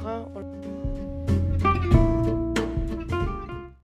brun